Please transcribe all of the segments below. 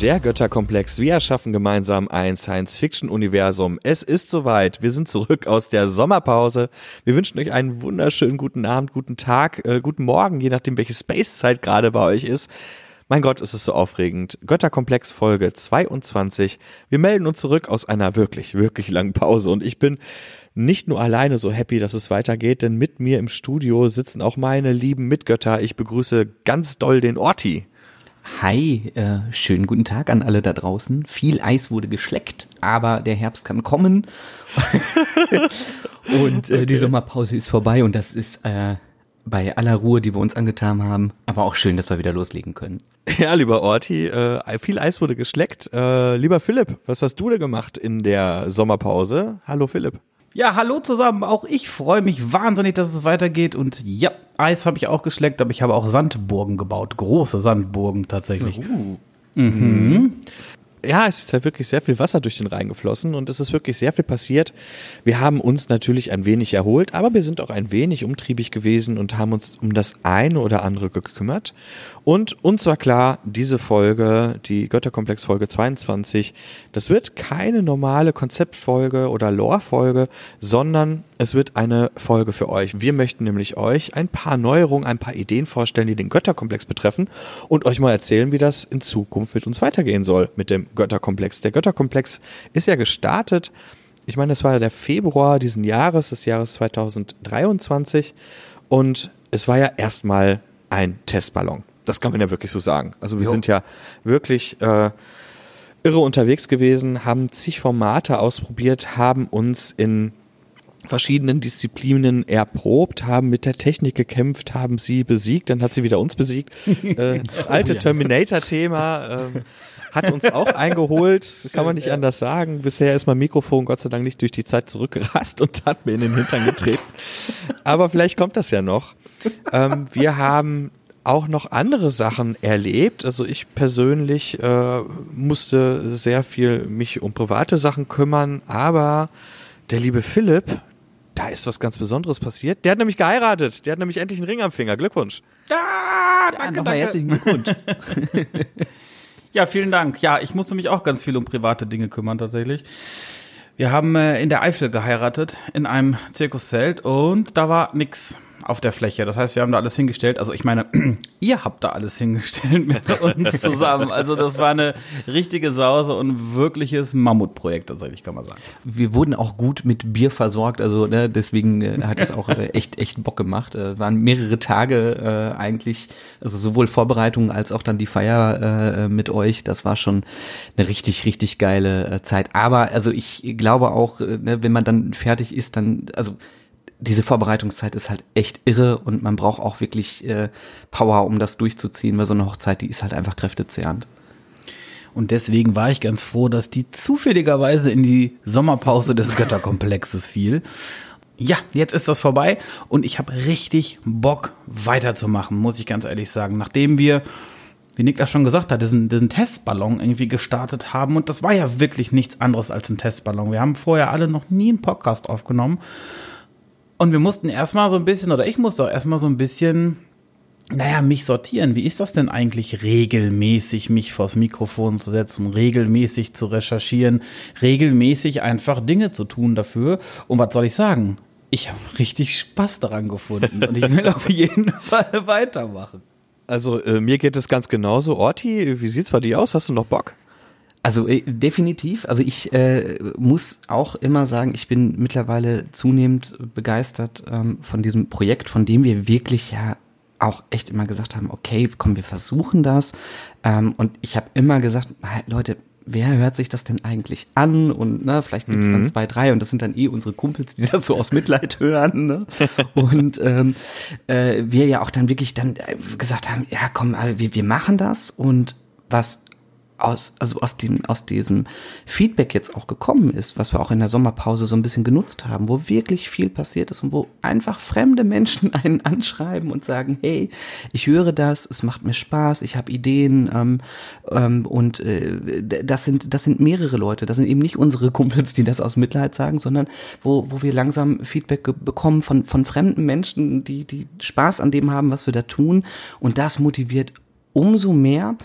Der Götterkomplex. Wir erschaffen gemeinsam ein Science-Fiction-Universum. Es ist soweit. Wir sind zurück aus der Sommerpause. Wir wünschen euch einen wunderschönen guten Abend, guten Tag, äh, guten Morgen, je nachdem, welche Space-Zeit gerade bei euch ist. Mein Gott, ist es so aufregend. Götterkomplex Folge 22. Wir melden uns zurück aus einer wirklich, wirklich langen Pause und ich bin nicht nur alleine so happy, dass es weitergeht, denn mit mir im Studio sitzen auch meine lieben Mitgötter. Ich begrüße ganz doll den Orti. Hi, äh, schönen guten Tag an alle da draußen. Viel Eis wurde geschleckt, aber der Herbst kann kommen. und äh, okay. die Sommerpause ist vorbei und das ist äh, bei aller Ruhe, die wir uns angetan haben, aber auch schön, dass wir wieder loslegen können. Ja, lieber Orti, äh, viel Eis wurde geschleckt. Äh, lieber Philipp, was hast du denn gemacht in der Sommerpause? Hallo Philipp. Ja, hallo zusammen. Auch ich freue mich wahnsinnig, dass es weitergeht. Und ja, Eis habe ich auch geschleckt, aber ich habe auch Sandburgen gebaut. Große Sandburgen tatsächlich. Uh. Mhm. Ja, es ist halt wirklich sehr viel Wasser durch den Rhein geflossen und es ist wirklich sehr viel passiert. Wir haben uns natürlich ein wenig erholt, aber wir sind auch ein wenig umtriebig gewesen und haben uns um das eine oder andere gekümmert. Und uns war klar, diese Folge, die Götterkomplex Folge 22, das wird keine normale Konzeptfolge oder Lore-Folge, sondern es wird eine Folge für euch. Wir möchten nämlich euch ein paar Neuerungen, ein paar Ideen vorstellen, die den Götterkomplex betreffen und euch mal erzählen, wie das in Zukunft mit uns weitergehen soll mit dem Götterkomplex. Der Götterkomplex ist ja gestartet. Ich meine, es war ja der Februar diesen Jahres, des Jahres 2023 und es war ja erstmal ein Testballon. Das kann man ja wirklich so sagen. Also wir jo. sind ja wirklich äh, irre unterwegs gewesen, haben zig Formate ausprobiert, haben uns in verschiedenen Disziplinen erprobt, haben mit der Technik gekämpft, haben sie besiegt, dann hat sie wieder uns besiegt. Äh, das alte Terminator-Thema äh, hat uns auch eingeholt, kann man nicht anders sagen. Bisher ist mein Mikrofon Gott sei Dank nicht durch die Zeit zurückgerast und hat mir in den Hintern getreten. Aber vielleicht kommt das ja noch. Ähm, wir haben auch noch andere Sachen erlebt. Also ich persönlich äh, musste sehr viel mich um private Sachen kümmern, aber der liebe Philipp, da ist was ganz Besonderes passiert. Der hat nämlich geheiratet. Der hat nämlich endlich einen Ring am Finger. Glückwunsch. Ah, danke, ja, danke. herzlichen Glückwunsch. ja, vielen Dank. Ja, ich musste mich auch ganz viel um private Dinge kümmern tatsächlich. Wir haben äh, in der Eifel geheiratet, in einem Zirkuszelt und da war nix auf der Fläche. Das heißt, wir haben da alles hingestellt. Also ich meine, ihr habt da alles hingestellt mit uns zusammen. Also das war eine richtige Sause und wirkliches Mammutprojekt, tatsächlich kann man sagen. Wir wurden auch gut mit Bier versorgt, also ne, deswegen äh, hat es auch äh, echt echt Bock gemacht. Äh, waren mehrere Tage äh, eigentlich, also sowohl Vorbereitungen als auch dann die Feier äh, mit euch. Das war schon eine richtig richtig geile äh, Zeit. Aber also ich glaube auch, äh, ne, wenn man dann fertig ist, dann also diese Vorbereitungszeit ist halt echt irre und man braucht auch wirklich äh, Power, um das durchzuziehen, weil so eine Hochzeit, die ist halt einfach kräftezehrend. Und deswegen war ich ganz froh, dass die zufälligerweise in die Sommerpause des Götterkomplexes fiel. Ja, jetzt ist das vorbei und ich habe richtig Bock weiterzumachen, muss ich ganz ehrlich sagen. Nachdem wir, wie Niklas schon gesagt hat, diesen, diesen Testballon irgendwie gestartet haben und das war ja wirklich nichts anderes als ein Testballon. Wir haben vorher alle noch nie einen Podcast aufgenommen und wir mussten erstmal so ein bisschen, oder ich musste auch erstmal so ein bisschen, naja, mich sortieren. Wie ist das denn eigentlich regelmäßig, mich vors Mikrofon zu setzen, regelmäßig zu recherchieren, regelmäßig einfach Dinge zu tun dafür? Und was soll ich sagen? Ich habe richtig Spaß daran gefunden und ich will auf jeden Fall weitermachen. Also äh, mir geht es ganz genauso. Orti, wie sieht's bei dir aus? Hast du noch Bock? Also äh, definitiv. Also ich äh, muss auch immer sagen, ich bin mittlerweile zunehmend begeistert ähm, von diesem Projekt, von dem wir wirklich ja auch echt immer gesagt haben, okay, komm, wir versuchen das. Ähm, und ich habe immer gesagt, Leute, wer hört sich das denn eigentlich an? Und ne, vielleicht gibt's mhm. dann zwei, drei und das sind dann eh unsere Kumpels, die das so aus Mitleid hören. Ne? und ähm, äh, wir ja auch dann wirklich dann äh, gesagt haben, ja komm, wir, wir machen das und was aus, also aus dem, aus diesem Feedback jetzt auch gekommen ist, was wir auch in der Sommerpause so ein bisschen genutzt haben, wo wirklich viel passiert ist und wo einfach fremde Menschen einen anschreiben und sagen, hey, ich höre das, es macht mir Spaß, ich habe Ideen ähm, ähm, und äh, das sind, das sind mehrere Leute, das sind eben nicht unsere Kumpels, die das aus Mitleid sagen, sondern wo, wo wir langsam Feedback bekommen von, von fremden Menschen, die, die Spaß an dem haben, was wir da tun und das motiviert umso mehr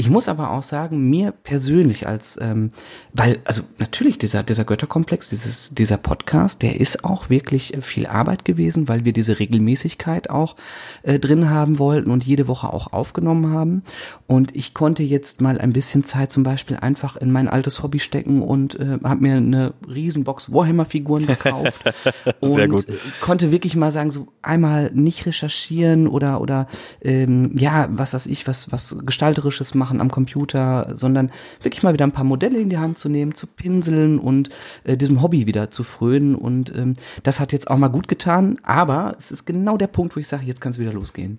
Ich muss aber auch sagen, mir persönlich als, ähm, weil, also natürlich dieser, dieser Götterkomplex, dieses, dieser Podcast, der ist auch wirklich viel Arbeit gewesen, weil wir diese Regelmäßigkeit auch äh, drin haben wollten und jede Woche auch aufgenommen haben. Und ich konnte jetzt mal ein bisschen Zeit zum Beispiel einfach in mein altes Hobby stecken und äh, habe mir eine Riesenbox Warhammer-Figuren gekauft. Sehr und gut. konnte wirklich mal sagen, so einmal nicht recherchieren oder oder ähm, ja, was weiß ich, was was gestalterisches machen am Computer, sondern wirklich mal wieder ein paar Modelle in die Hand zu nehmen, zu pinseln und äh, diesem Hobby wieder zu frönen und ähm, das hat jetzt auch mal gut getan, aber es ist genau der Punkt, wo ich sage, jetzt kann es wieder losgehen.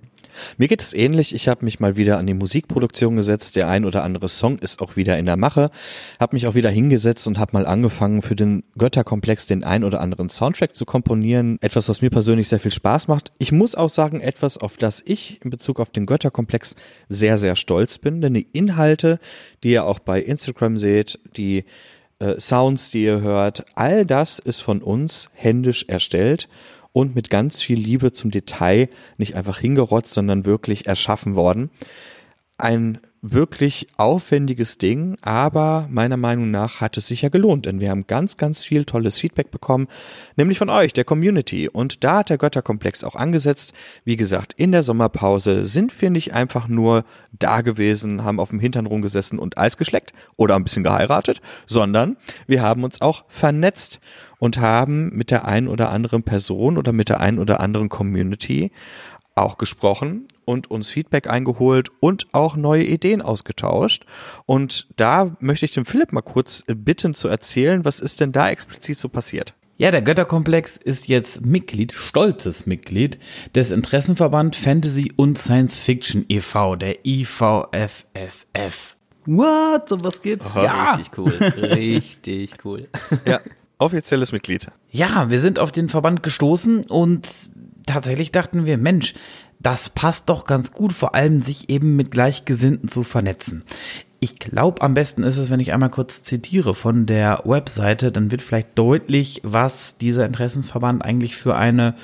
Mir geht es ähnlich. Ich habe mich mal wieder an die Musikproduktion gesetzt. Der ein oder andere Song ist auch wieder in der Mache. Habe mich auch wieder hingesetzt und habe mal angefangen, für den Götterkomplex den ein oder anderen Soundtrack zu komponieren. Etwas, was mir persönlich sehr viel Spaß macht. Ich muss auch sagen, etwas, auf das ich in Bezug auf den Götterkomplex sehr, sehr stolz bin. Denn die Inhalte, die ihr auch bei Instagram seht, die äh, Sounds, die ihr hört, all das ist von uns händisch erstellt und mit ganz viel Liebe zum Detail nicht einfach hingerotzt, sondern wirklich erschaffen worden. Ein wirklich aufwendiges Ding, aber meiner Meinung nach hat es sich ja gelohnt, denn wir haben ganz, ganz viel tolles Feedback bekommen, nämlich von euch, der Community. Und da hat der Götterkomplex auch angesetzt. Wie gesagt, in der Sommerpause sind wir nicht einfach nur da gewesen, haben auf dem Hintern rumgesessen und Eis geschleckt oder ein bisschen geheiratet, sondern wir haben uns auch vernetzt und haben mit der einen oder anderen Person oder mit der einen oder anderen Community auch gesprochen und uns Feedback eingeholt und auch neue Ideen ausgetauscht. Und da möchte ich den Philipp mal kurz bitten zu erzählen, was ist denn da explizit so passiert? Ja, der Götterkomplex ist jetzt Mitglied, stolzes Mitglied des Interessenverband Fantasy und Science Fiction e.V., der IVFSF. What? So was gibt's? Ja. Richtig cool, richtig cool. Ja, offizielles Mitglied. Ja, wir sind auf den Verband gestoßen und tatsächlich dachten wir, Mensch, das passt doch ganz gut, vor allem sich eben mit Gleichgesinnten zu vernetzen. Ich glaube, am besten ist es, wenn ich einmal kurz zitiere von der Webseite, dann wird vielleicht deutlich, was dieser Interessensverband eigentlich für eine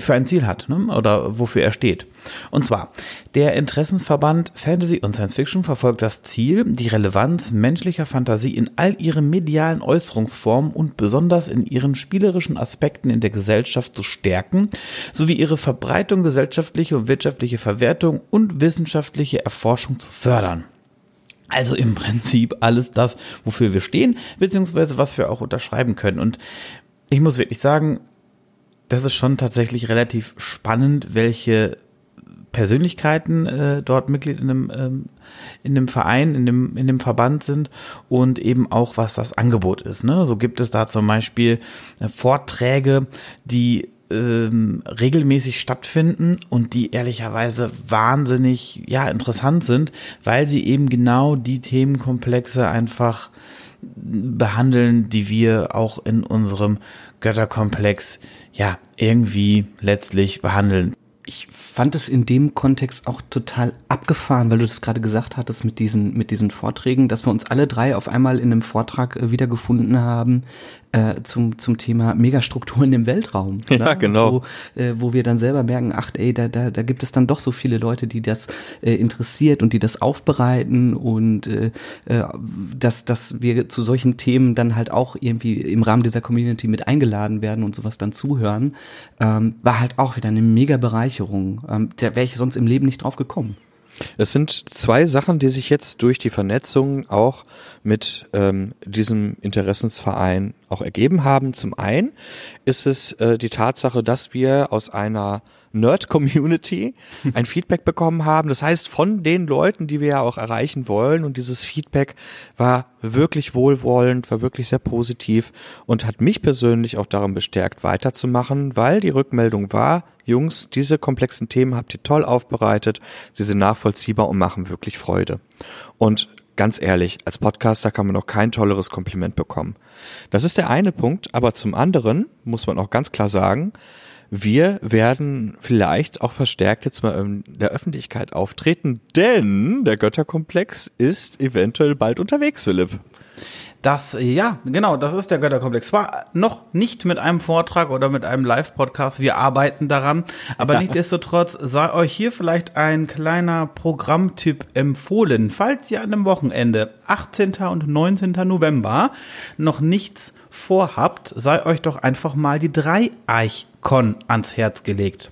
für ein Ziel hat ne? oder wofür er steht. Und zwar, der Interessensverband Fantasy und Science Fiction verfolgt das Ziel, die Relevanz menschlicher Fantasie in all ihren medialen Äußerungsformen und besonders in ihren spielerischen Aspekten in der Gesellschaft zu stärken, sowie ihre Verbreitung, gesellschaftliche und wirtschaftliche Verwertung und wissenschaftliche Erforschung zu fördern. Also im Prinzip alles das, wofür wir stehen, beziehungsweise was wir auch unterschreiben können. Und ich muss wirklich sagen, das ist schon tatsächlich relativ spannend, welche Persönlichkeiten äh, dort Mitglied in dem, ähm, in dem Verein, in dem, in dem Verband sind und eben auch, was das Angebot ist. Ne? So gibt es da zum Beispiel äh, Vorträge, die ähm, regelmäßig stattfinden und die ehrlicherweise wahnsinnig ja interessant sind, weil sie eben genau die Themenkomplexe einfach behandeln, die wir auch in unserem Götterkomplex ja irgendwie letztlich behandeln. Ich fand es in dem Kontext auch total abgefahren, weil du das gerade gesagt hattest mit diesen, mit diesen Vorträgen, dass wir uns alle drei auf einmal in einem Vortrag äh, wiedergefunden haben äh, zum, zum Thema Megastrukturen im Weltraum. Ja, genau. Wo, äh, wo wir dann selber merken, ach ey, da, da, da gibt es dann doch so viele Leute, die das äh, interessiert und die das aufbereiten und äh, äh, dass, dass wir zu solchen Themen dann halt auch irgendwie im Rahmen dieser Community mit eingeladen werden und sowas dann zuhören, ähm, war halt auch wieder eine mega Bereicherung. Ähm, da wäre ich sonst im Leben nicht drauf gekommen. Es sind zwei Sachen, die sich jetzt durch die Vernetzung auch mit ähm, diesem Interessensverein auch ergeben haben. Zum einen ist es äh, die Tatsache, dass wir aus einer Nerd-Community ein Feedback bekommen haben. Das heißt, von den Leuten, die wir ja auch erreichen wollen. Und dieses Feedback war wirklich wohlwollend, war wirklich sehr positiv und hat mich persönlich auch darin bestärkt, weiterzumachen, weil die Rückmeldung war, Jungs, diese komplexen Themen habt ihr toll aufbereitet, sie sind nachvollziehbar und machen wirklich Freude. Und ganz ehrlich, als Podcaster kann man noch kein tolleres Kompliment bekommen. Das ist der eine Punkt, aber zum anderen muss man auch ganz klar sagen, wir werden vielleicht auch verstärkt jetzt mal in der Öffentlichkeit auftreten, denn der Götterkomplex ist eventuell bald unterwegs, Philipp. Das, ja, genau, das ist der Götterkomplex. Zwar noch nicht mit einem Vortrag oder mit einem Live-Podcast, wir arbeiten daran, aber ja. nichtsdestotrotz sei euch hier vielleicht ein kleiner Programmtipp empfohlen. Falls ihr an dem Wochenende, 18. und 19. November, noch nichts vorhabt, sei euch doch einfach mal die Dreieichkon ans Herz gelegt.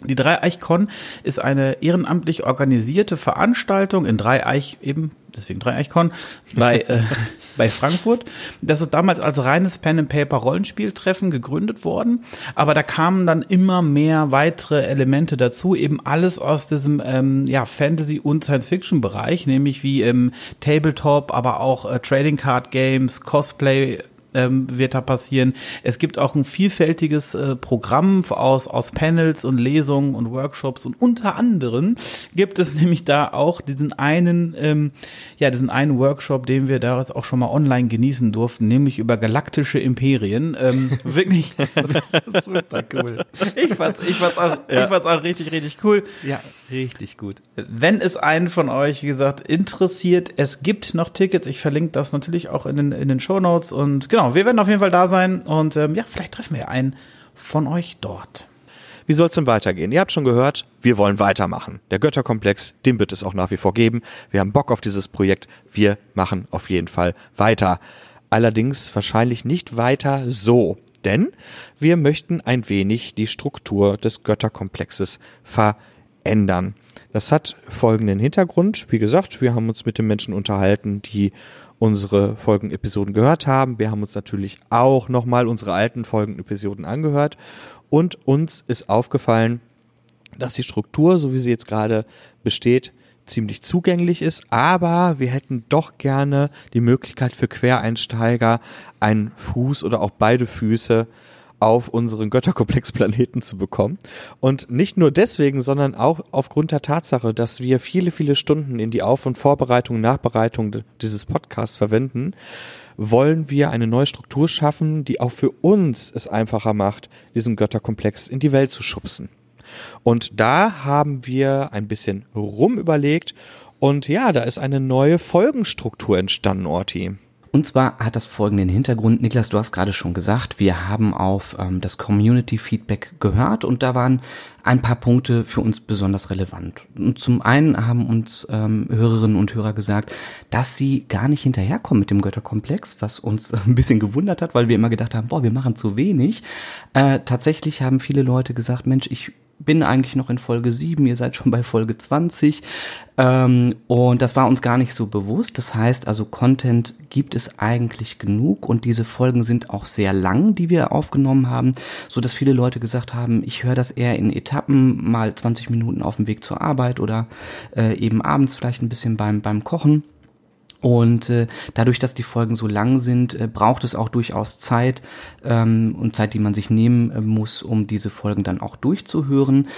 Die Dreieichkon ist eine ehrenamtlich organisierte Veranstaltung in Dreieich, eben deswegen Dreieichkon, bei, äh, bei Frankfurt. Das ist damals als reines Pen-and-Paper-Rollenspieltreffen gegründet worden, aber da kamen dann immer mehr weitere Elemente dazu, eben alles aus diesem ähm, ja, Fantasy- und Science-Fiction-Bereich, nämlich wie ähm, Tabletop, aber auch äh, Trading Card Games, Cosplay, ähm, wird da passieren. Es gibt auch ein vielfältiges äh, Programm aus, aus Panels und Lesungen und Workshops und unter anderem gibt es nämlich da auch diesen einen, ähm, ja, diesen einen Workshop, den wir da jetzt auch schon mal online genießen durften, nämlich über galaktische Imperien. Ähm, wirklich super cool. Ich fand's, ich fand's auch, ja. ich fand's auch richtig, richtig cool. Ja, richtig gut. Wenn es einen von euch, wie gesagt, interessiert, es gibt noch Tickets. Ich verlinke das natürlich auch in den, in den Show Notes und genau, wir werden auf jeden Fall da sein und ähm, ja, vielleicht treffen wir einen von euch dort. Wie soll es denn weitergehen? Ihr habt schon gehört, wir wollen weitermachen. Der Götterkomplex, den wird es auch nach wie vor geben. Wir haben Bock auf dieses Projekt. Wir machen auf jeden Fall weiter. Allerdings wahrscheinlich nicht weiter so. Denn wir möchten ein wenig die Struktur des Götterkomplexes verändern. Das hat folgenden Hintergrund. Wie gesagt, wir haben uns mit den Menschen unterhalten, die unsere Folgenepisoden gehört haben. Wir haben uns natürlich auch nochmal unsere alten Folgenepisoden angehört und uns ist aufgefallen, dass die Struktur, so wie sie jetzt gerade besteht, ziemlich zugänglich ist, aber wir hätten doch gerne die Möglichkeit für Quereinsteiger einen Fuß oder auch beide Füße auf unseren Götterkomplexplaneten zu bekommen. Und nicht nur deswegen, sondern auch aufgrund der Tatsache, dass wir viele, viele Stunden in die Auf- und Vorbereitung Nachbereitung dieses Podcasts verwenden, wollen wir eine neue Struktur schaffen, die auch für uns es einfacher macht, diesen Götterkomplex in die Welt zu schubsen. Und da haben wir ein bisschen rumüberlegt und ja, da ist eine neue Folgenstruktur entstanden, Orti. Und zwar hat das folgenden Hintergrund. Niklas, du hast gerade schon gesagt, wir haben auf ähm, das Community-Feedback gehört und da waren ein paar Punkte für uns besonders relevant. Und zum einen haben uns ähm, Hörerinnen und Hörer gesagt, dass sie gar nicht hinterherkommen mit dem Götterkomplex, was uns ein bisschen gewundert hat, weil wir immer gedacht haben, boah, wir machen zu wenig. Äh, tatsächlich haben viele Leute gesagt, Mensch, ich bin eigentlich noch in Folge 7, ihr seid schon bei Folge 20. Ähm, und das war uns gar nicht so bewusst. Das heißt also, Content gibt es eigentlich genug und diese Folgen sind auch sehr lang, die wir aufgenommen haben, so dass viele Leute gesagt haben, ich höre das eher in Etappen, mal 20 Minuten auf dem Weg zur Arbeit oder äh, eben abends vielleicht ein bisschen beim, beim Kochen. Und äh, dadurch, dass die Folgen so lang sind, äh, braucht es auch durchaus Zeit ähm, und Zeit, die man sich nehmen äh, muss, um diese Folgen dann auch durchzuhören.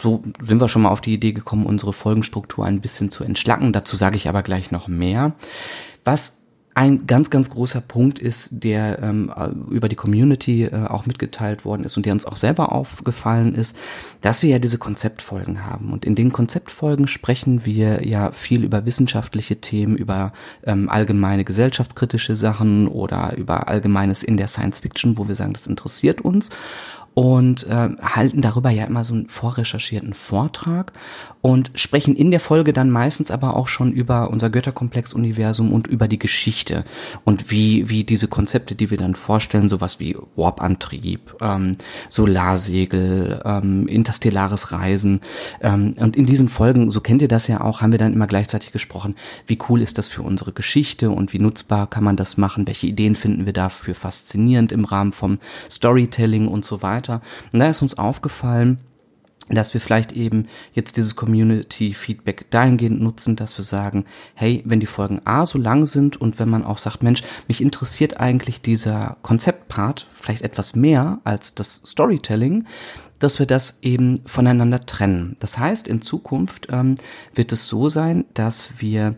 So sind wir schon mal auf die Idee gekommen, unsere Folgenstruktur ein bisschen zu entschlacken. Dazu sage ich aber gleich noch mehr. Was ein ganz, ganz großer Punkt ist, der ähm, über die Community äh, auch mitgeteilt worden ist und der uns auch selber aufgefallen ist, dass wir ja diese Konzeptfolgen haben. Und in den Konzeptfolgen sprechen wir ja viel über wissenschaftliche Themen, über ähm, allgemeine gesellschaftskritische Sachen oder über Allgemeines in der Science Fiction, wo wir sagen, das interessiert uns und äh, halten darüber ja immer so einen vorrecherchierten Vortrag und sprechen in der Folge dann meistens aber auch schon über unser Götterkomplex-Universum und über die Geschichte und wie, wie diese Konzepte, die wir dann vorstellen, sowas wie Warp-Antrieb, ähm, Solarsegel, ähm, interstellares Reisen ähm, und in diesen Folgen, so kennt ihr das ja auch, haben wir dann immer gleichzeitig gesprochen, wie cool ist das für unsere Geschichte und wie nutzbar kann man das machen, welche Ideen finden wir dafür faszinierend im Rahmen vom Storytelling und so weiter weiter. Und da ist uns aufgefallen, dass wir vielleicht eben jetzt dieses Community-Feedback dahingehend nutzen, dass wir sagen, hey, wenn die Folgen A so lang sind und wenn man auch sagt, Mensch, mich interessiert eigentlich dieser Konzeptpart vielleicht etwas mehr als das Storytelling, dass wir das eben voneinander trennen. Das heißt, in Zukunft ähm, wird es so sein, dass wir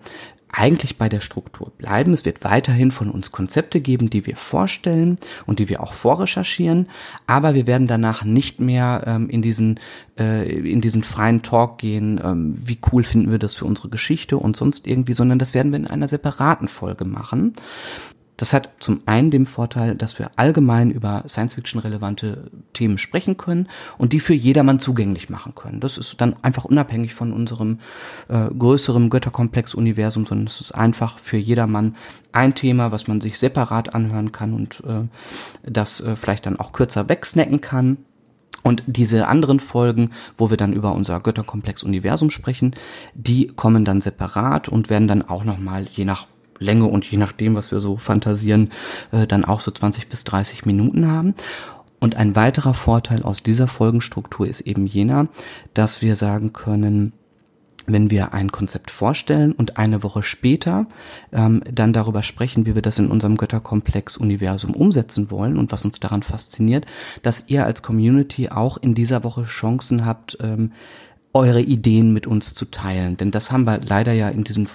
eigentlich bei der Struktur bleiben. Es wird weiterhin von uns Konzepte geben, die wir vorstellen und die wir auch vorrecherchieren, aber wir werden danach nicht mehr ähm, in diesen äh, in diesen freien Talk gehen, ähm, wie cool finden wir das für unsere Geschichte und sonst irgendwie, sondern das werden wir in einer separaten Folge machen. Das hat zum einen den Vorteil, dass wir allgemein über Science-Fiction-relevante Themen sprechen können und die für jedermann zugänglich machen können. Das ist dann einfach unabhängig von unserem äh, größeren Götterkomplex-Universum, sondern es ist einfach für jedermann ein Thema, was man sich separat anhören kann und äh, das äh, vielleicht dann auch kürzer wegsnacken kann. Und diese anderen Folgen, wo wir dann über unser Götterkomplex-Universum sprechen, die kommen dann separat und werden dann auch nochmal je nach Länge und je nachdem, was wir so fantasieren, äh, dann auch so 20 bis 30 Minuten haben. Und ein weiterer Vorteil aus dieser Folgenstruktur ist eben jener, dass wir sagen können, wenn wir ein Konzept vorstellen und eine Woche später ähm, dann darüber sprechen, wie wir das in unserem Götterkomplex-Universum umsetzen wollen und was uns daran fasziniert, dass ihr als Community auch in dieser Woche Chancen habt, ähm, eure Ideen mit uns zu teilen. Denn das haben wir leider ja in diesen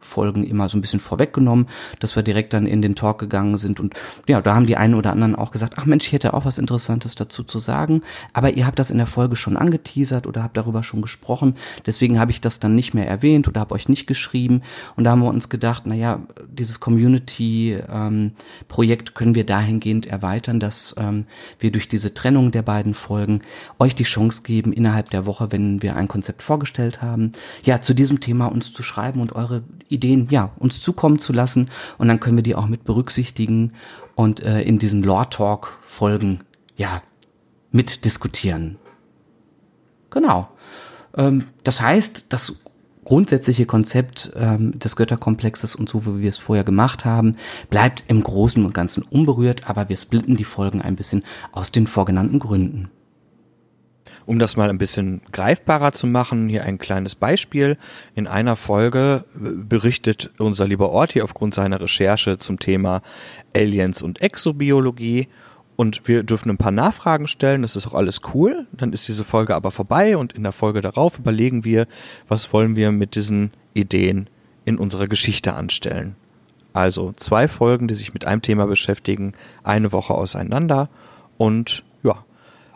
Vorfolgen immer so ein bisschen vorweggenommen, dass wir direkt dann in den Talk gegangen sind. Und ja, da haben die einen oder anderen auch gesagt, ach Mensch, ich hätte auch was Interessantes dazu zu sagen. Aber ihr habt das in der Folge schon angeteasert oder habt darüber schon gesprochen. Deswegen habe ich das dann nicht mehr erwähnt oder habe euch nicht geschrieben. Und da haben wir uns gedacht, na ja, dieses Community-Projekt ähm, können wir dahingehend erweitern, dass ähm, wir durch diese Trennung der beiden Folgen euch die Chance geben, innerhalb der Woche, wenn wir ein Konzept vorgestellt haben, ja, zu diesem Thema uns zu schreiben und eure Ideen, ja, uns zukommen zu lassen. Und dann können wir die auch mit berücksichtigen und äh, in diesen Lore Talk Folgen, ja, mitdiskutieren. Genau. Ähm, das heißt, das grundsätzliche Konzept ähm, des Götterkomplexes und so, wie wir es vorher gemacht haben, bleibt im Großen und Ganzen unberührt, aber wir splitten die Folgen ein bisschen aus den vorgenannten Gründen. Um das mal ein bisschen greifbarer zu machen, hier ein kleines Beispiel. In einer Folge berichtet unser lieber Orti aufgrund seiner Recherche zum Thema Aliens und Exobiologie und wir dürfen ein paar Nachfragen stellen, das ist auch alles cool. Dann ist diese Folge aber vorbei und in der Folge darauf überlegen wir, was wollen wir mit diesen Ideen in unserer Geschichte anstellen. Also zwei Folgen, die sich mit einem Thema beschäftigen, eine Woche auseinander und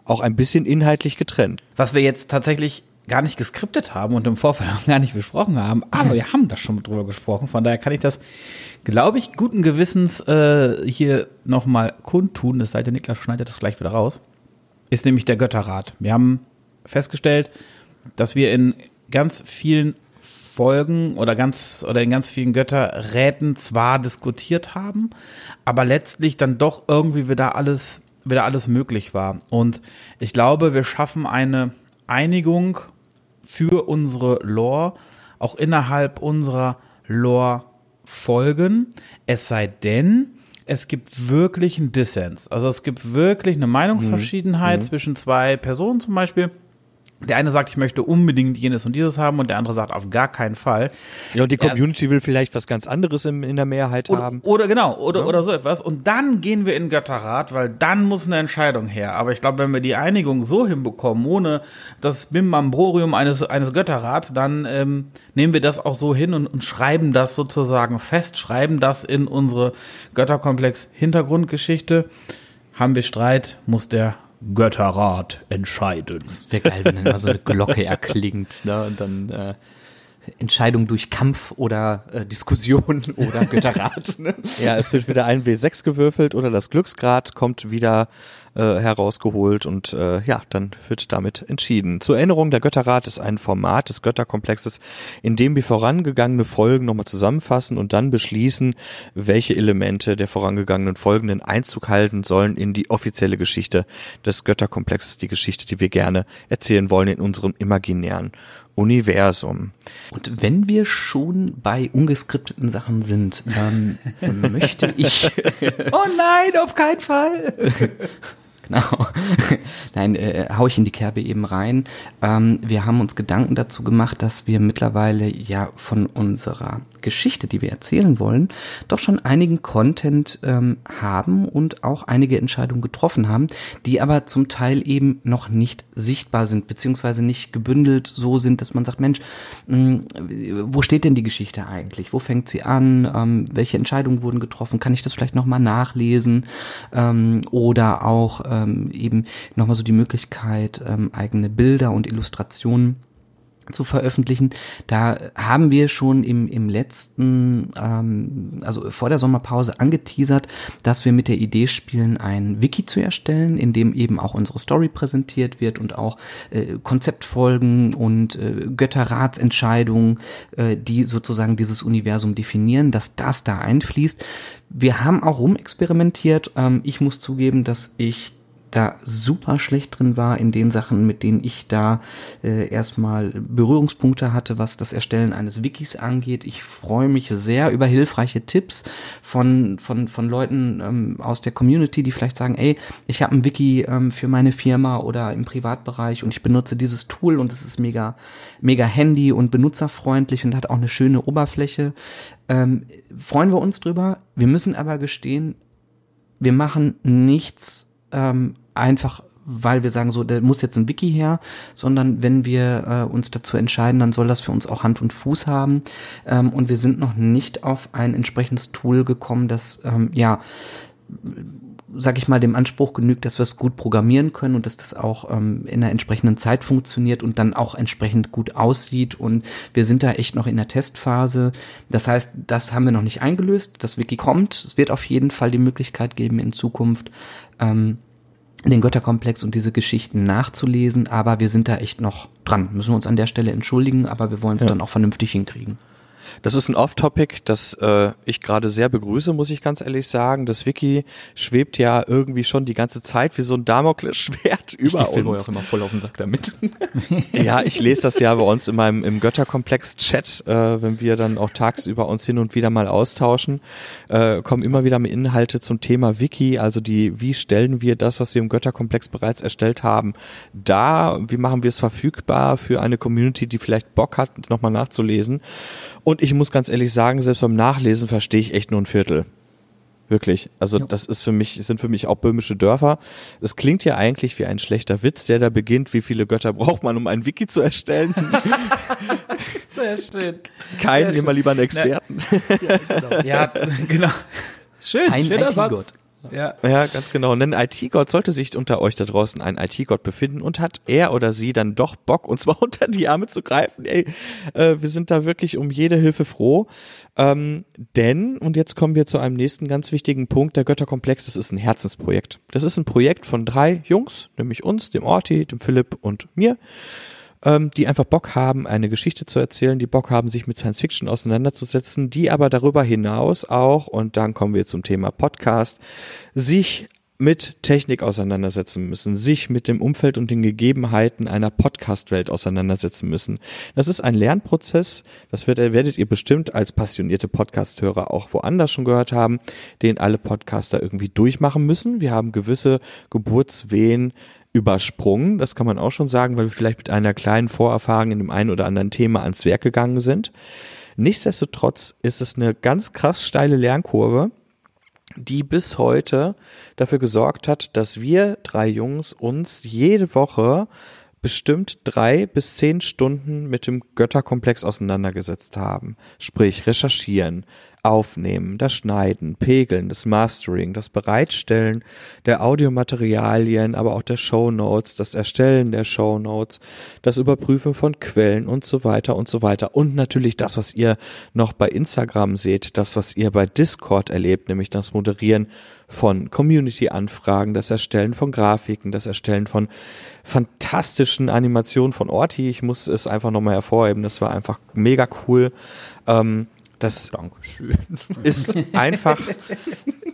auch ein bisschen inhaltlich getrennt. Was wir jetzt tatsächlich gar nicht geskriptet haben und im Vorfeld auch gar nicht besprochen haben, aber wir haben da schon drüber gesprochen. Von daher kann ich das, glaube ich, guten Gewissens äh, hier nochmal kundtun. Das sei der Niklas schneidet das gleich wieder raus. Ist nämlich der Götterrat. Wir haben festgestellt, dass wir in ganz vielen Folgen oder ganz oder in ganz vielen Götterräten zwar diskutiert haben, aber letztlich dann doch irgendwie wieder alles wieder alles möglich war. Und ich glaube, wir schaffen eine Einigung für unsere Lore, auch innerhalb unserer Lore-Folgen. Es sei denn, es gibt wirklich einen Dissens. Also es gibt wirklich eine Meinungsverschiedenheit mhm. zwischen zwei Personen zum Beispiel der eine sagt, ich möchte unbedingt jenes und dieses haben und der andere sagt, auf gar keinen Fall. Ja, und die Community will vielleicht was ganz anderes in, in der Mehrheit oder, haben. Oder genau, oder, ja. oder so etwas. Und dann gehen wir in Götterrat, weil dann muss eine Entscheidung her. Aber ich glaube, wenn wir die Einigung so hinbekommen, ohne das Bimbamborium eines, eines Götterrats, dann ähm, nehmen wir das auch so hin und, und schreiben das sozusagen fest, schreiben das in unsere Götterkomplex-Hintergrundgeschichte. Haben wir Streit, muss der Götterrat entscheiden. Das wäre geil, wenn dann mal so eine Glocke erklingt, ne? Und dann äh, Entscheidung durch Kampf oder äh, Diskussion oder Götterrat. Ne? ja, es wird wieder ein W6 gewürfelt oder das Glücksgrad kommt wieder äh, herausgeholt und äh, ja, dann wird damit entschieden. Zur Erinnerung, der Götterrat ist ein Format des Götterkomplexes, in dem wir vorangegangene Folgen nochmal zusammenfassen und dann beschließen, welche Elemente der vorangegangenen Folgen den Einzug halten sollen in die offizielle Geschichte des Götterkomplexes, die Geschichte, die wir gerne erzählen wollen in unserem imaginären Universum. Und wenn wir schon bei ungeskripteten Sachen sind, ähm, möchte ich. oh nein, auf keinen Fall! Genau. Nein, äh, hau ich in die Kerbe eben rein. Ähm, wir haben uns Gedanken dazu gemacht, dass wir mittlerweile ja von unserer Geschichte, die wir erzählen wollen, doch schon einigen Content ähm, haben und auch einige Entscheidungen getroffen haben, die aber zum Teil eben noch nicht sichtbar sind, beziehungsweise nicht gebündelt so sind, dass man sagt, Mensch, mh, hm, wo steht denn die Geschichte eigentlich? Wo fängt sie an? Ähm, welche Entscheidungen wurden getroffen? Kann ich das vielleicht nochmal nachlesen? Ähm, oder auch ähm, eben nochmal so die Möglichkeit, ähm, eigene Bilder und Illustrationen zu veröffentlichen. Da haben wir schon im, im letzten, ähm, also vor der Sommerpause angeteasert, dass wir mit der Idee spielen, ein Wiki zu erstellen, in dem eben auch unsere Story präsentiert wird und auch äh, Konzeptfolgen und äh, Götterratsentscheidungen, äh, die sozusagen dieses Universum definieren, dass das da einfließt. Wir haben auch rumexperimentiert. Ähm, ich muss zugeben, dass ich da super schlecht drin war in den Sachen, mit denen ich da äh, erstmal Berührungspunkte hatte, was das Erstellen eines Wikis angeht. Ich freue mich sehr über hilfreiche Tipps von von von Leuten ähm, aus der Community, die vielleicht sagen, ey, ich habe ein Wiki ähm, für meine Firma oder im Privatbereich und ich benutze dieses Tool und es ist mega mega handy und benutzerfreundlich und hat auch eine schöne Oberfläche. Ähm, freuen wir uns drüber. Wir müssen aber gestehen, wir machen nichts ähm, einfach weil wir sagen, so, da muss jetzt ein Wiki her, sondern wenn wir äh, uns dazu entscheiden, dann soll das für uns auch Hand und Fuß haben. Ähm, und wir sind noch nicht auf ein entsprechendes Tool gekommen, das ähm, ja sag ich mal, dem Anspruch genügt, dass wir es gut programmieren können und dass das auch ähm, in einer entsprechenden Zeit funktioniert und dann auch entsprechend gut aussieht. Und wir sind da echt noch in der Testphase. Das heißt, das haben wir noch nicht eingelöst. Das Wiki kommt. Es wird auf jeden Fall die Möglichkeit geben, in Zukunft ähm, den Götterkomplex und diese Geschichten nachzulesen, aber wir sind da echt noch dran. Müssen wir uns an der Stelle entschuldigen, aber wir wollen es ja. dann auch vernünftig hinkriegen. Das ist ein Off-Topic, das äh, ich gerade sehr begrüße, muss ich ganz ehrlich sagen. Das Wiki schwebt ja irgendwie schon die ganze Zeit wie so ein Damoklesschwert über ich uns. Ich auch immer voll auf den Sack damit. ja, ich lese das ja bei uns in meinem im Götterkomplex-Chat, äh, wenn wir dann auch tagsüber uns hin und wieder mal austauschen, äh, kommen immer wieder mit Inhalte zum Thema Wiki, also die, wie stellen wir das, was wir im Götterkomplex bereits erstellt haben, da, wie machen wir es verfügbar für eine Community, die vielleicht Bock hat, nochmal nachzulesen. Und ich muss ganz ehrlich sagen, selbst beim Nachlesen verstehe ich echt nur ein Viertel. Wirklich. Also ja. das ist für mich, sind für mich auch böhmische Dörfer. Es klingt ja eigentlich wie ein schlechter Witz, der da beginnt, wie viele Götter braucht man, um ein Wiki zu erstellen. Sehr schön. Keinen, nehmen wir lieber einen Experten. Ja, genau. ja, genau. Schön. Ein IT-Gott. Ja. ja, ganz genau. Und ein IT-Gott sollte sich unter euch da draußen ein IT-Gott befinden und hat er oder sie dann doch Bock, uns mal unter die Arme zu greifen. Ey, äh, wir sind da wirklich um jede Hilfe froh. Ähm, denn, und jetzt kommen wir zu einem nächsten ganz wichtigen Punkt, der Götterkomplex, das ist ein Herzensprojekt. Das ist ein Projekt von drei Jungs, nämlich uns, dem Orti, dem Philipp und mir ähm, die einfach Bock haben, eine Geschichte zu erzählen, die Bock haben, sich mit Science Fiction auseinanderzusetzen, die aber darüber hinaus auch, und dann kommen wir zum Thema Podcast, sich mit Technik auseinandersetzen müssen, sich mit dem Umfeld und den Gegebenheiten einer Podcast-Welt auseinandersetzen müssen. Das ist ein Lernprozess, das werdet, werdet ihr bestimmt als passionierte Podcast-Hörer auch woanders schon gehört haben, den alle Podcaster irgendwie durchmachen müssen. Wir haben gewisse Geburtswehen übersprungen, das kann man auch schon sagen, weil wir vielleicht mit einer kleinen Vorerfahrung in dem einen oder anderen Thema ans Werk gegangen sind. Nichtsdestotrotz ist es eine ganz krass steile Lernkurve, die bis heute dafür gesorgt hat, dass wir drei Jungs uns jede Woche bestimmt drei bis zehn Stunden mit dem Götterkomplex auseinandergesetzt haben. Sprich, recherchieren, Aufnehmen, das Schneiden, Pegeln, das Mastering, das Bereitstellen der Audiomaterialien, aber auch der Show Notes, das Erstellen der Show Notes, das Überprüfen von Quellen und so weiter und so weiter. Und natürlich das, was ihr noch bei Instagram seht, das, was ihr bei Discord erlebt, nämlich das Moderieren von Community-Anfragen, das Erstellen von Grafiken, das Erstellen von fantastischen Animationen von Orti. Ich muss es einfach nochmal hervorheben, das war einfach mega cool. Ähm, das Dankeschön. ist einfach.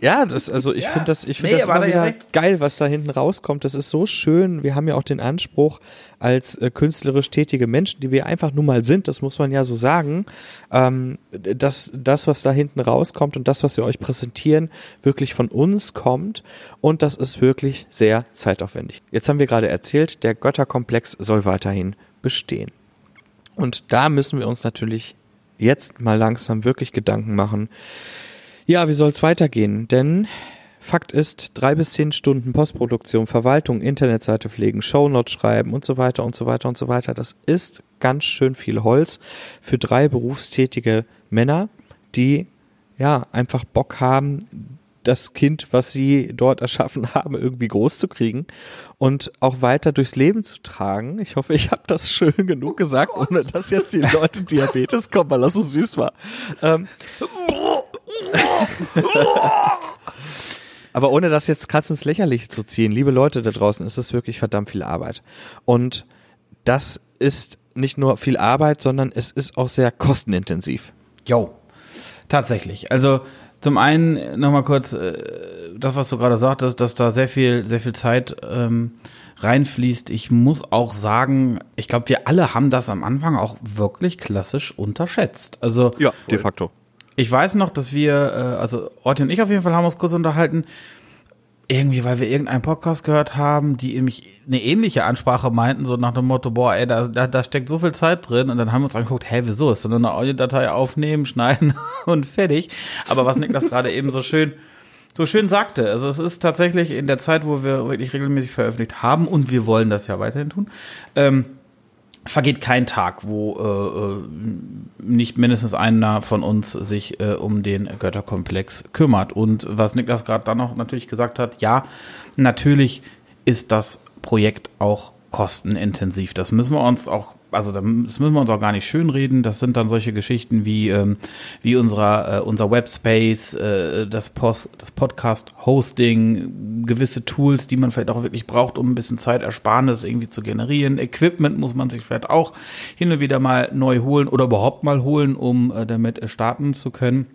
ja, das, also ich ja. finde das, ich finde nee, das immer wieder geil, was da hinten rauskommt. Das ist so schön. Wir haben ja auch den Anspruch, als äh, künstlerisch tätige Menschen, die wir einfach nun mal sind, das muss man ja so sagen, ähm, dass das, was da hinten rauskommt und das, was wir euch präsentieren, wirklich von uns kommt. Und das ist wirklich sehr zeitaufwendig. Jetzt haben wir gerade erzählt, der Götterkomplex soll weiterhin bestehen. Und da müssen wir uns natürlich jetzt mal langsam wirklich Gedanken machen. Ja, wie soll es weitergehen? Denn Fakt ist, drei bis zehn Stunden Postproduktion, Verwaltung, Internetseite pflegen, Shownotes schreiben und so weiter und so weiter und so weiter. Das ist ganz schön viel Holz für drei berufstätige Männer, die ja einfach Bock haben, das Kind, was sie dort erschaffen haben, irgendwie groß zu kriegen und auch weiter durchs Leben zu tragen. Ich hoffe, ich habe das schön genug gesagt, ohne dass jetzt die Leute Diabetes kommen, weil das so süß war. Ähm, aber ohne das jetzt krass ins Lächerliche zu ziehen, liebe Leute da draußen, ist es wirklich verdammt viel Arbeit. Und das ist nicht nur viel Arbeit, sondern es ist auch sehr kostenintensiv. Jo, tatsächlich. Also zum einen nochmal kurz äh, das, was du gerade sagtest, dass da sehr viel, sehr viel Zeit ähm, reinfließt. Ich muss auch sagen, ich glaube, wir alle haben das am Anfang auch wirklich klassisch unterschätzt. Also ja, de facto. Ich weiß noch, dass wir, äh, also Orti und ich auf jeden Fall haben uns kurz unterhalten, irgendwie, weil wir irgendeinen Podcast gehört haben, die nämlich eine ähnliche Ansprache meinten, so nach dem Motto, boah, ey, da, da, da steckt so viel Zeit drin. Und dann haben wir uns angeguckt, hä, wieso? Ist so eine Audiodatei aufnehmen, schneiden und fertig. Aber was Niklas gerade eben so schön, so schön sagte, also es ist tatsächlich in der Zeit, wo wir wirklich regelmäßig veröffentlicht haben und wir wollen das ja weiterhin tun, ähm, vergeht kein Tag, wo äh, äh, nicht mindestens einer von uns sich äh, um den Götterkomplex kümmert. Und was Niklas gerade dann noch natürlich gesagt hat, ja, natürlich ist das Projekt auch kostenintensiv. Das müssen wir uns auch also das müssen wir uns auch gar nicht schönreden. Das sind dann solche Geschichten wie, ähm, wie unserer, äh, unser Webspace, äh, das, Post, das Podcast-Hosting, gewisse Tools, die man vielleicht auch wirklich braucht, um ein bisschen Zeitersparnis irgendwie zu generieren. Equipment muss man sich vielleicht auch hin und wieder mal neu holen oder überhaupt mal holen, um äh, damit starten zu können.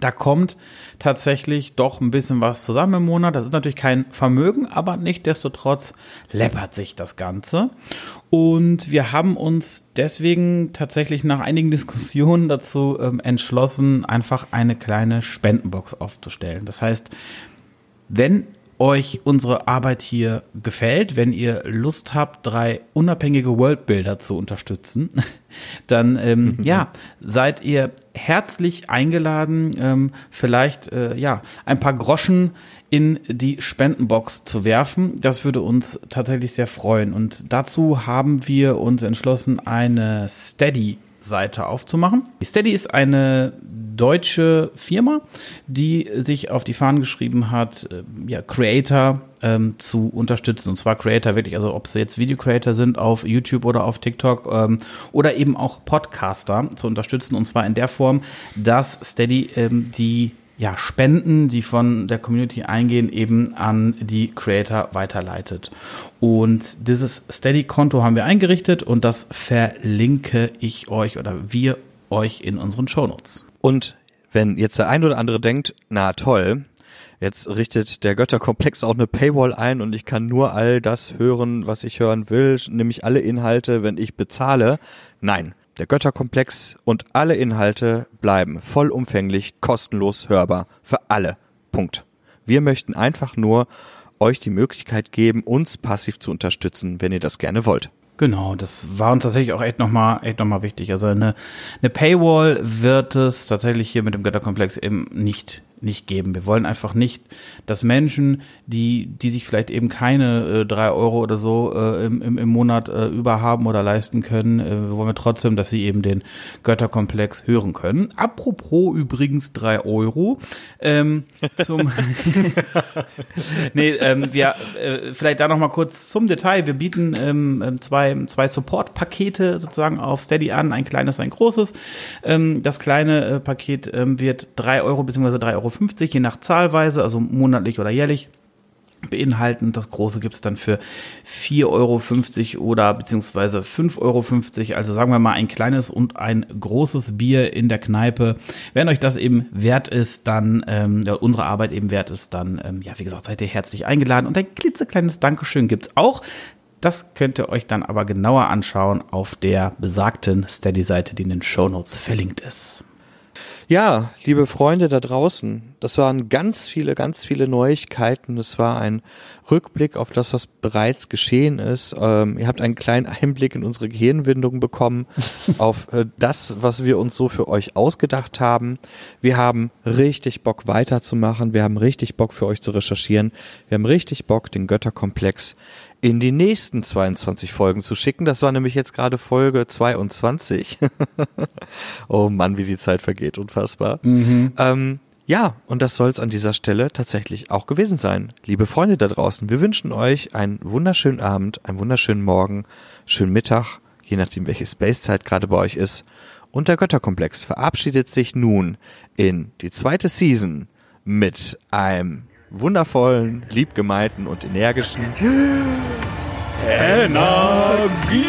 Da kommt tatsächlich doch ein bisschen was zusammen im Monat. Das ist natürlich kein Vermögen, aber nichtdestotrotz läppert sich das Ganze. Und wir haben uns deswegen tatsächlich nach einigen Diskussionen dazu ähm, entschlossen, einfach eine kleine Spendenbox aufzustellen. Das heißt, wenn euch unsere Arbeit hier gefällt, wenn ihr Lust habt, drei unabhängige Worldbuilder zu unterstützen, dann ähm, ja, seid ihr herzlich eingeladen, ähm, vielleicht äh, ja ein paar Groschen in die Spendenbox zu werfen. Das würde uns tatsächlich sehr freuen. Und dazu haben wir uns entschlossen, eine Steady Seite aufzumachen. Steady ist eine deutsche Firma, die sich auf die Fahnen geschrieben hat, äh, ja, Creator ähm, zu unterstützen. Und zwar Creator wirklich, also ob sie jetzt Video-Creator sind auf YouTube oder auf TikTok ähm, oder eben auch Podcaster zu unterstützen. Und zwar in der Form, dass Steady ähm, die ja, Spenden, die von der Community eingehen, eben an die Creator weiterleitet. Und dieses Steady-Konto haben wir eingerichtet und das verlinke ich euch oder wir euch in unseren Shownotes. Und wenn jetzt der ein oder andere denkt, na toll, jetzt richtet der Götterkomplex auch eine Paywall ein und ich kann nur all das hören, was ich hören will, nämlich alle Inhalte, wenn ich bezahle. Nein, der Götterkomplex und alle Inhalte bleiben vollumfänglich kostenlos hörbar für alle. Punkt. Wir möchten einfach nur euch die Möglichkeit geben, uns passiv zu unterstützen, wenn ihr das gerne wollt. Genau, das war uns tatsächlich auch echt nochmal noch wichtig. Also eine, eine Paywall wird es tatsächlich hier mit dem Götterkomplex eben nicht nicht geben. Wir wollen einfach nicht, dass Menschen, die, die sich vielleicht eben keine äh, drei Euro oder so äh, im, im, im Monat äh, überhaben oder leisten können, äh, wollen wir trotzdem, dass sie eben den Götterkomplex hören können. Apropos übrigens drei Euro. Ähm, zum nee, ähm, wir, äh, vielleicht da nochmal kurz zum Detail. Wir bieten ähm, ähm, zwei, zwei Support-Pakete sozusagen auf Steady an, ein kleines, ein großes. Ähm, das kleine äh, Paket ähm, wird drei Euro bzw. drei Euro Euro, je nach Zahlweise, also monatlich oder jährlich beinhalten. Das große gibt es dann für 4,50 Euro oder beziehungsweise 5,50 Euro. Also sagen wir mal ein kleines und ein großes Bier in der Kneipe. Wenn euch das eben wert ist, dann, ähm, ja, unsere Arbeit eben wert ist, dann, ähm, ja, wie gesagt, seid ihr herzlich eingeladen. Und ein klitzekleines Dankeschön gibt es auch. Das könnt ihr euch dann aber genauer anschauen auf der besagten Steady-Seite, die in den Shownotes verlinkt ist. Ja, liebe Freunde da draußen, das waren ganz viele, ganz viele Neuigkeiten. Das war ein Rückblick auf das, was bereits geschehen ist. Ähm, ihr habt einen kleinen Einblick in unsere Gehirnwindung bekommen, auf äh, das, was wir uns so für euch ausgedacht haben. Wir haben richtig Bock weiterzumachen. Wir haben richtig Bock für euch zu recherchieren. Wir haben richtig Bock, den Götterkomplex in die nächsten 22 Folgen zu schicken. Das war nämlich jetzt gerade Folge 22. oh Mann, wie die Zeit vergeht, unfassbar. Mhm. Ähm, ja, und das soll es an dieser Stelle tatsächlich auch gewesen sein. Liebe Freunde da draußen, wir wünschen euch einen wunderschönen Abend, einen wunderschönen Morgen, schönen Mittag, je nachdem, welche Spacezeit gerade bei euch ist. Und der Götterkomplex verabschiedet sich nun in die zweite Season mit einem wundervollen, liebgemeinten und energischen Energie.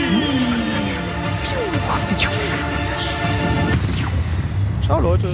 Ciao Leute.